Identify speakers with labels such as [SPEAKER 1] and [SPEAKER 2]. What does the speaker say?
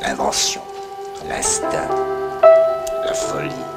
[SPEAKER 1] l'invention, l'instinct, la folie.